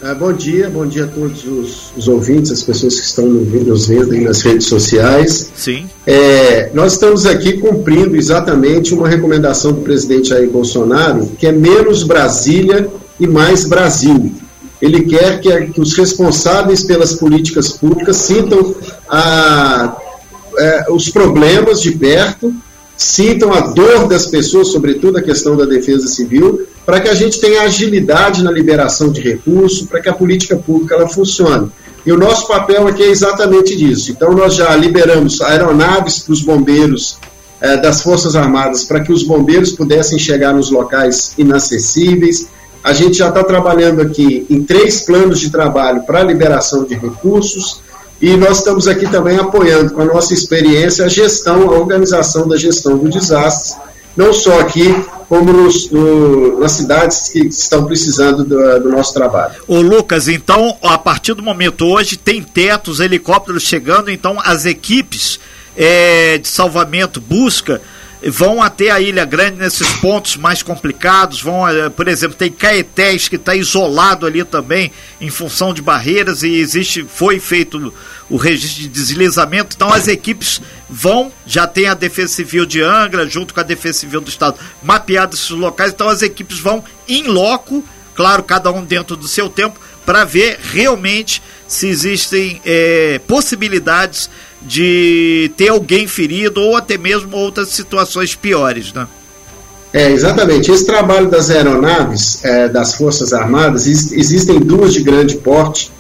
Ah, bom dia, bom dia a todos os, os, ouvintes, as pessoas que estão nos vendo nas redes sociais. Sim. É, nós estamos aqui cumprindo exatamente uma recomendação do presidente Jair Bolsonaro, que é menos Brasília e mais Brasil. Ele quer que, que os responsáveis pelas políticas públicas sintam a, é, os problemas de perto sintam a dor das pessoas, sobretudo a questão da defesa civil, para que a gente tenha agilidade na liberação de recursos, para que a política pública ela funcione. E o nosso papel aqui é exatamente disso. Então, nós já liberamos aeronaves para os bombeiros eh, das Forças Armadas, para que os bombeiros pudessem chegar nos locais inacessíveis. A gente já está trabalhando aqui em três planos de trabalho para liberação de recursos. E nós estamos aqui também apoiando, com a nossa experiência, a gestão, a organização da gestão do desastre, não só aqui, como nos, no, nas cidades que estão precisando do, do, nosso trabalho. Ô Lucas, então, a partir do momento hoje, tem tetos, helicópteros chegando, então as equipes é, de salvamento, busca, vão até a Ilha Grande nesses pontos mais complicados, vão, eh, por exemplo, tem Caetés que está isolado ali também em função de barreiras e existe, foi feito o registro de deslizamento, então as equipes vão, já tem a Defesa Civil de Angra junto com a Defesa Civil do Estado mapeados esses locais, então as equipes vão em loco, claro, cada um dentro do seu tempo, para ver realmente se existem é, possibilidades de ter alguém ferido ou até mesmo outras situações piores, né? É, exatamente. Esse trabalho das aeronaves é, das Forças Armadas, existem duas de grande porte,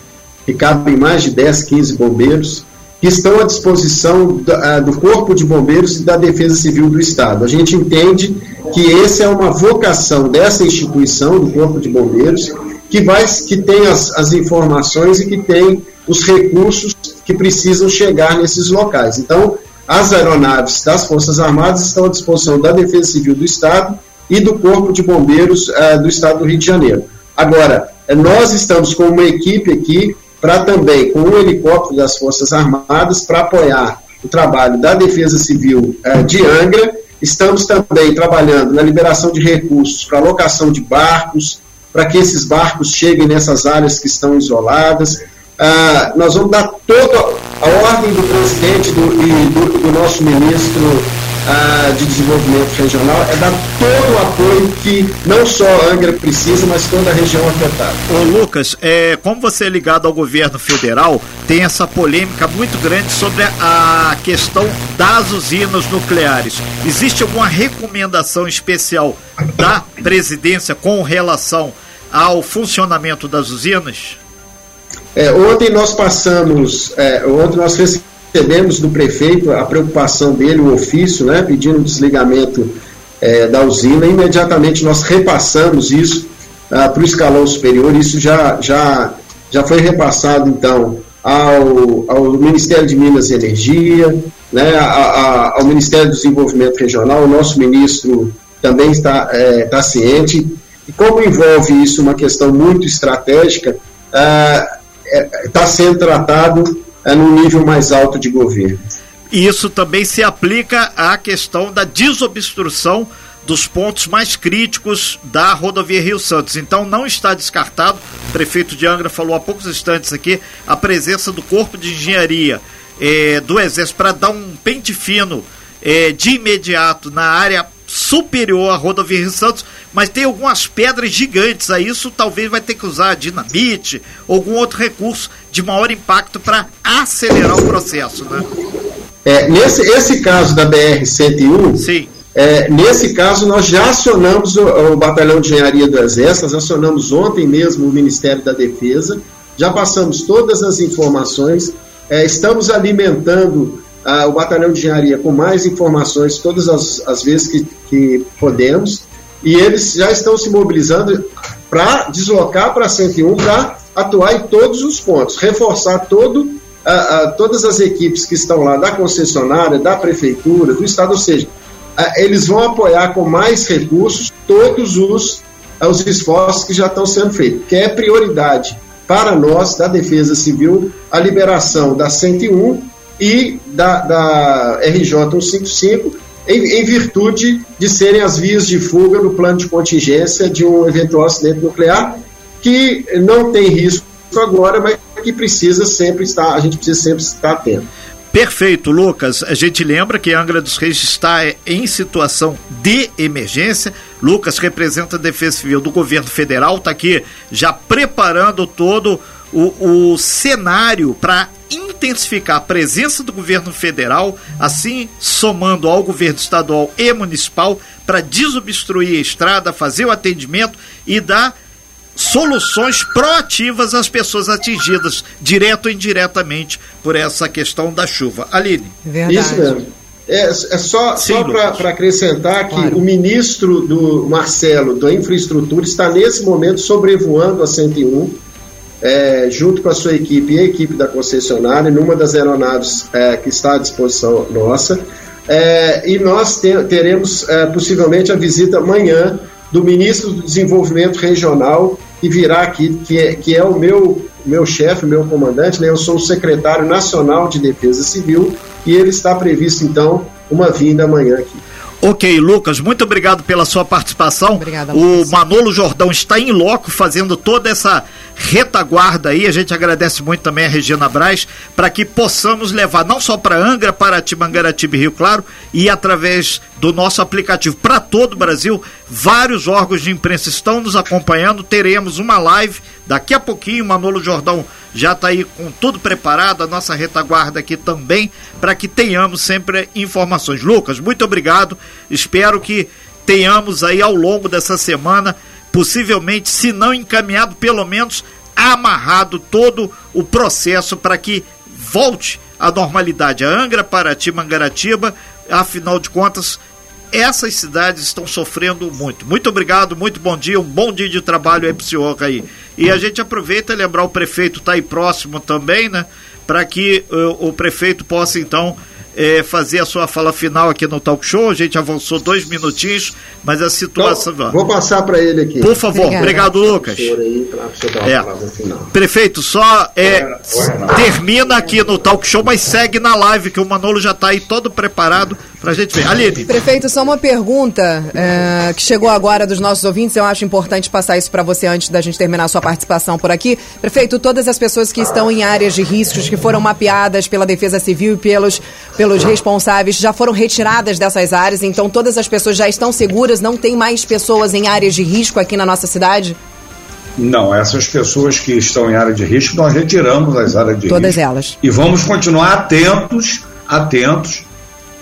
que cabem mais de 10, 15 bombeiros, que estão à disposição do, é, do Corpo de Bombeiros e da Defesa Civil do Estado. A gente entende que essa é uma vocação dessa instituição, do Corpo de Bombeiros, que, vai, que tem as, as informações e que tem os recursos que precisam chegar nesses locais. Então, as aeronaves das Forças Armadas estão à disposição da Defesa Civil do Estado e do Corpo de Bombeiros uh, do Estado do Rio de Janeiro. Agora, eh, nós estamos com uma equipe aqui para também, com um helicóptero das Forças Armadas, para apoiar o trabalho da Defesa Civil uh, de Angra. Estamos também trabalhando na liberação de recursos para locação de barcos, para que esses barcos cheguem nessas áreas que estão isoladas. Ah, nós vamos dar toda a ordem do presidente do, e do, do nosso ministro ah, de Desenvolvimento Regional é dar todo o apoio que não só a Angra precisa, mas toda a região afetada. Ô Lucas, é, como você é ligado ao governo federal, tem essa polêmica muito grande sobre a questão das usinas nucleares. Existe alguma recomendação especial da presidência com relação ao funcionamento das usinas? É, ontem nós passamos, é, ontem nós recebemos do prefeito a preocupação dele, o ofício, né, pedindo o desligamento é, da usina. Imediatamente nós repassamos isso ah, para o escalão superior. Isso já, já, já foi repassado, então, ao, ao Ministério de Minas e Energia, né, a, a, ao Ministério do Desenvolvimento Regional. O nosso ministro também está, é, está ciente. E como envolve isso uma questão muito estratégica, ah, está é, sendo tratado é, no nível mais alto de governo. E isso também se aplica à questão da desobstrução dos pontos mais críticos da rodovia Rio Santos. Então não está descartado, o prefeito de Angra falou há poucos instantes aqui, a presença do Corpo de Engenharia é, do Exército para dar um pente fino é, de imediato na área superior à rodovia Rio Santos, mas tem algumas pedras gigantes. A isso talvez vai ter que usar dinamite, algum outro recurso de maior impacto para acelerar o processo, né? É, nesse esse caso da BR-101, Sim. É, nesse caso, nós já acionamos o, o, Batalhão de Engenharia do Exército, nós acionamos ontem mesmo o Ministério da Defesa, já passamos todas as informações, é, estamos alimentando o Batalhão de Engenharia com mais informações todas as, as vezes que, que podemos, e eles já estão se mobilizando. para deslocar para 101 para atuar em todos os pontos, reforçar todo, todas as equipes que estão lá da concessionária, da prefeitura, do estado, ou seja, eles vão apoiar com mais recursos todos os, os esforços que já estão sendo feitos, que é prioridade para nós, da Defesa Civil, a liberação da 101 e da, da RJ 155, em, em, virtude de serem as vias de fuga no plano de contingência de um eventual acidente nuclear, que não tem risco agora, mas que precisa sempre estar, a gente precisa sempre estar atento. Perfeito, Lucas. A gente lembra que Angra dos Reis está em situação de emergência. Lucas representa a Defesa Civil do governo federal, está aqui já preparando todo o, o cenário para intensificar a presença do governo federal, assim somando ao governo estadual e municipal para desobstruir a estrada, fazer o atendimento e dar soluções proativas às pessoas atingidas, direto ou indiretamente, por essa questão da chuva. Aline. Verdade. Isso mesmo. É, é só, só para acrescentar que claro. o ministro do Marcelo da Infraestrutura está nesse momento sobrevoando a 101, é, junto com a sua equipe e a equipe da concessionária, numa das aeronaves é, que está à disposição nossa. É, e nós te, teremos é, possivelmente a visita amanhã do ministro do Desenvolvimento Regional, que virá aqui, que é, que é o meu, meu chefe, meu comandante, né? eu sou o secretário nacional de Defesa Civil, e ele está previsto, então, uma vinda amanhã aqui. Ok, Lucas, muito obrigado pela sua participação. Obrigada, o Manolo Jordão está em loco fazendo toda essa retaguarda aí. A gente agradece muito também a Regina Braz para que possamos levar não só para Angra, para Timangaratiba e Rio Claro e através do nosso aplicativo para todo o Brasil. Vários órgãos de imprensa estão nos acompanhando. Teremos uma live daqui a pouquinho. Manolo Jordão já está aí com tudo preparado, a nossa retaguarda aqui também, para que tenhamos sempre informações. Lucas, muito obrigado. Espero que tenhamos aí ao longo dessa semana, possivelmente, se não encaminhado, pelo menos amarrado todo o processo para que volte à normalidade. A Angra, Paraty, Mangaratiba, afinal de contas, essas cidades estão sofrendo muito. Muito obrigado, muito bom dia, um bom dia de trabalho aí pro senhor aí. E a gente aproveita e lembrar o prefeito tá aí próximo também, né? Para que uh, o prefeito possa então é, fazer a sua fala final aqui no talk show. A gente avançou dois minutinhos, mas a situação. Então, vou passar para ele aqui. Por favor, obrigado, Lucas. é. Prefeito, só é, termina aqui no talk show, mas segue na live que o Manolo já está aí todo preparado para a gente ver. Aline. Prefeito, só uma pergunta é, que chegou agora dos nossos ouvintes. Eu acho importante passar isso para você antes da gente terminar a sua participação por aqui. Prefeito, todas as pessoas que estão em áreas de riscos, que foram mapeadas pela Defesa Civil e pelos pelos responsáveis já foram retiradas dessas áreas, então todas as pessoas já estão seguras, não tem mais pessoas em áreas de risco aqui na nossa cidade? Não, essas pessoas que estão em área de risco, nós retiramos as áreas de Todas risco. Todas elas. E vamos continuar atentos, atentos,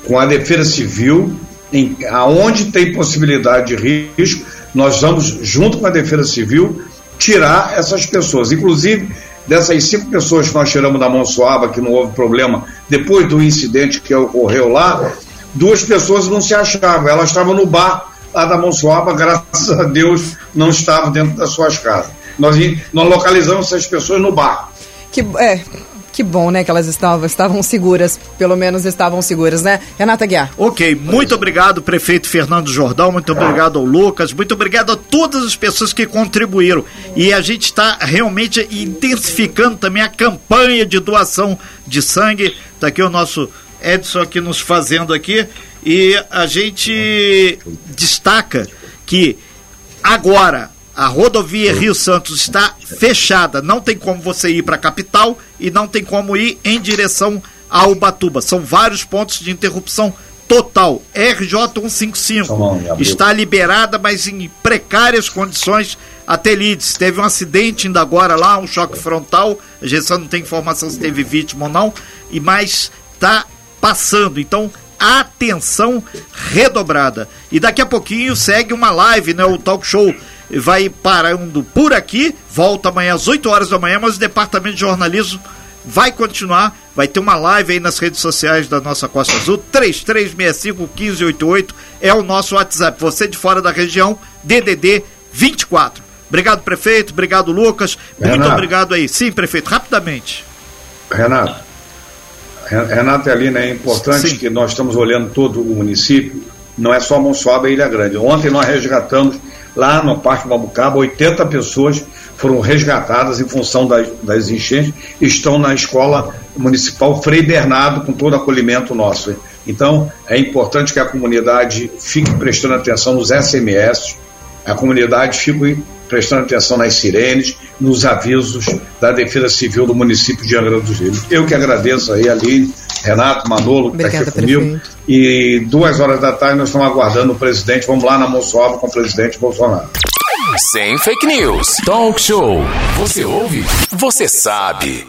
com a Defesa Civil, em, aonde tem possibilidade de risco, nós vamos, junto com a Defesa Civil, tirar essas pessoas. Inclusive, Dessas cinco pessoas que nós tiramos da Monsoaba, que não houve problema, depois do incidente que ocorreu lá, duas pessoas não se achavam. Elas estavam no bar lá da Monsoaba, graças a Deus não estavam dentro das suas casas. Nós, nós localizamos essas pessoas no bar. Que, é, que bom, né, que elas estavam, estavam seguras, pelo menos estavam seguras, né? Renata Guiar. Ok, muito obrigado, prefeito Fernando Jordão, muito obrigado ao Lucas, muito obrigado a todas as pessoas que contribuíram. E a gente está realmente intensificando também a campanha de doação de sangue. Está aqui o nosso Edson aqui nos fazendo aqui. E a gente destaca que agora a rodovia Rio Santos está fechada, não tem como você ir para a capital e não tem como ir em direção a Ubatuba. São vários pontos de interrupção total. RJ 155 está liberada, mas em precárias condições até Lides. Teve um acidente ainda agora lá, um choque frontal. A gente não tem informação se teve vítima ou não, e mais está passando. Então, atenção redobrada. E daqui a pouquinho segue uma live, né, o talk show vai parando por aqui, volta amanhã às 8 horas da manhã, mas o departamento de jornalismo vai continuar, vai ter uma live aí nas redes sociais da nossa Costa Azul, 3365 1588 é o nosso WhatsApp. Você de fora da região, DDD 24 Obrigado, prefeito. Obrigado, Lucas. Muito Renato. obrigado aí. Sim, prefeito, rapidamente. Renato, Re- Renato e Alina, é importante Sim. que nós estamos olhando todo o município, não é só Monsuaba e Ilha Grande. Ontem nós resgatamos lá no Parque Babucaba, 80 pessoas foram resgatadas em função das, das enchentes, estão na escola municipal Frei Bernardo com todo acolhimento nosso. Então, é importante que a comunidade fique prestando atenção nos SMS, a comunidade fique prestando atenção nas sirenes, nos avisos da Defesa Civil do município de Angra dos Rios. Eu que agradeço aí, Aline, Renato, Manolo, que está aqui comigo. prefeito. E duas horas da tarde nós estamos aguardando o presidente. Vamos lá na Monsuaba com o presidente Bolsonaro. Sem fake news. Talk show. Você ouve? Você sabe.